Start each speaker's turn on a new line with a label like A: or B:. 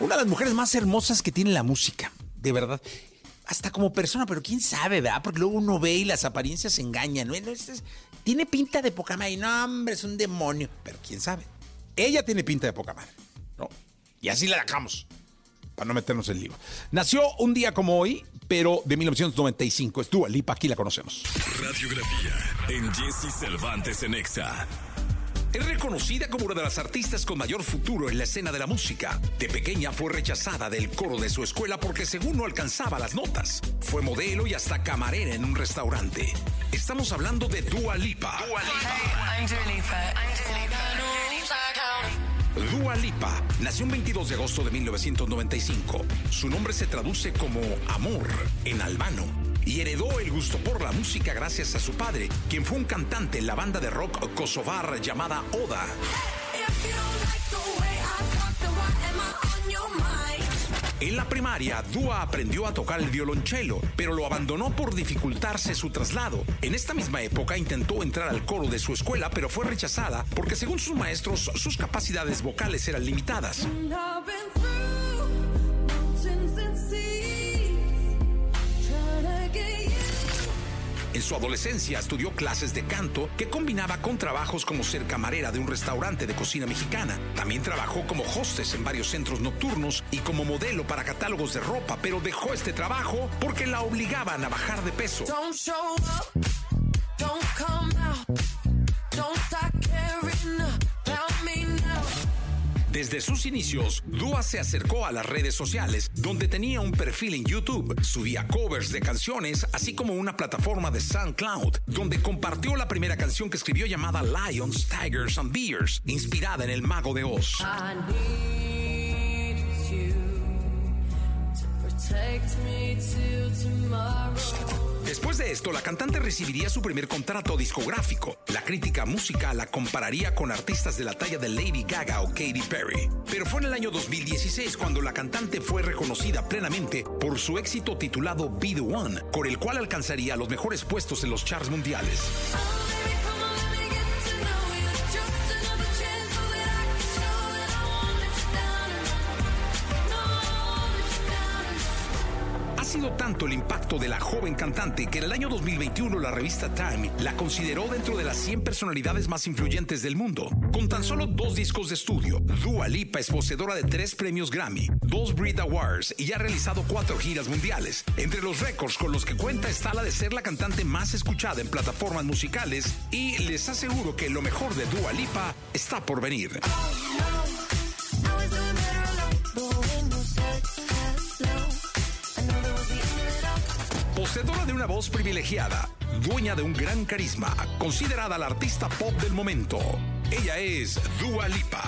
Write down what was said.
A: Una de las mujeres más hermosas que tiene la música, de verdad. Hasta como persona, pero quién sabe, ¿verdad? Porque luego uno ve y las apariencias engañan. ¿no? tiene pinta de poca madre. No, hombre, es un demonio. Pero quién sabe. Ella tiene pinta de poca madre, ¿no? Y así la dejamos, para no meternos en lío. Nació un día como hoy, pero de 1995. Es Dua Lipa, aquí la conocemos.
B: Radiografía en Jesse Cervantes en Exa. Es reconocida como una de las artistas con mayor futuro en la escena de la música. De pequeña fue rechazada del coro de su escuela porque según no alcanzaba las notas. Fue modelo y hasta camarera en un restaurante. Estamos hablando de Dua Lipa. Dua Lipa. Dua Lipa nació un 22 de agosto de 1995. Su nombre se traduce como amor en albano y heredó el gusto por la música gracias a su padre, quien fue un cantante en la banda de rock kosovar llamada Oda. En la primaria, Dua aprendió a tocar el violonchelo, pero lo abandonó por dificultarse su traslado. En esta misma época intentó entrar al coro de su escuela, pero fue rechazada porque según sus maestros sus capacidades vocales eran limitadas. En su adolescencia estudió clases de canto que combinaba con trabajos como ser camarera de un restaurante de cocina mexicana. También trabajó como hostess en varios centros nocturnos y como modelo para catálogos de ropa, pero dejó este trabajo porque la obligaban a bajar de peso. Desde sus inicios, Dua se acercó a las redes sociales, donde tenía un perfil en YouTube, subía covers de canciones, así como una plataforma de SoundCloud, donde compartió la primera canción que escribió llamada Lions, Tigers and Bears, inspirada en el mago de Oz. Después de esto, la cantante recibiría su primer contrato discográfico. La crítica musical la compararía con artistas de la talla de Lady Gaga o Katy Perry. Pero fue en el año 2016 cuando la cantante fue reconocida plenamente por su éxito titulado Be the One, con el cual alcanzaría los mejores puestos en los charts mundiales. Sido tanto el impacto de la joven cantante que en el año 2021 la revista Time la consideró dentro de las 100 personalidades más influyentes del mundo. Con tan solo dos discos de estudio, Dua Lipa es poseedora de tres premios Grammy, dos Brit Awards y ha realizado cuatro giras mundiales. Entre los récords con los que cuenta está la de ser la cantante más escuchada en plataformas musicales y les aseguro que lo mejor de Dua Lipa está por venir. Una voz privilegiada, dueña de un gran carisma, considerada la artista pop del momento. Ella es Dua Lipa.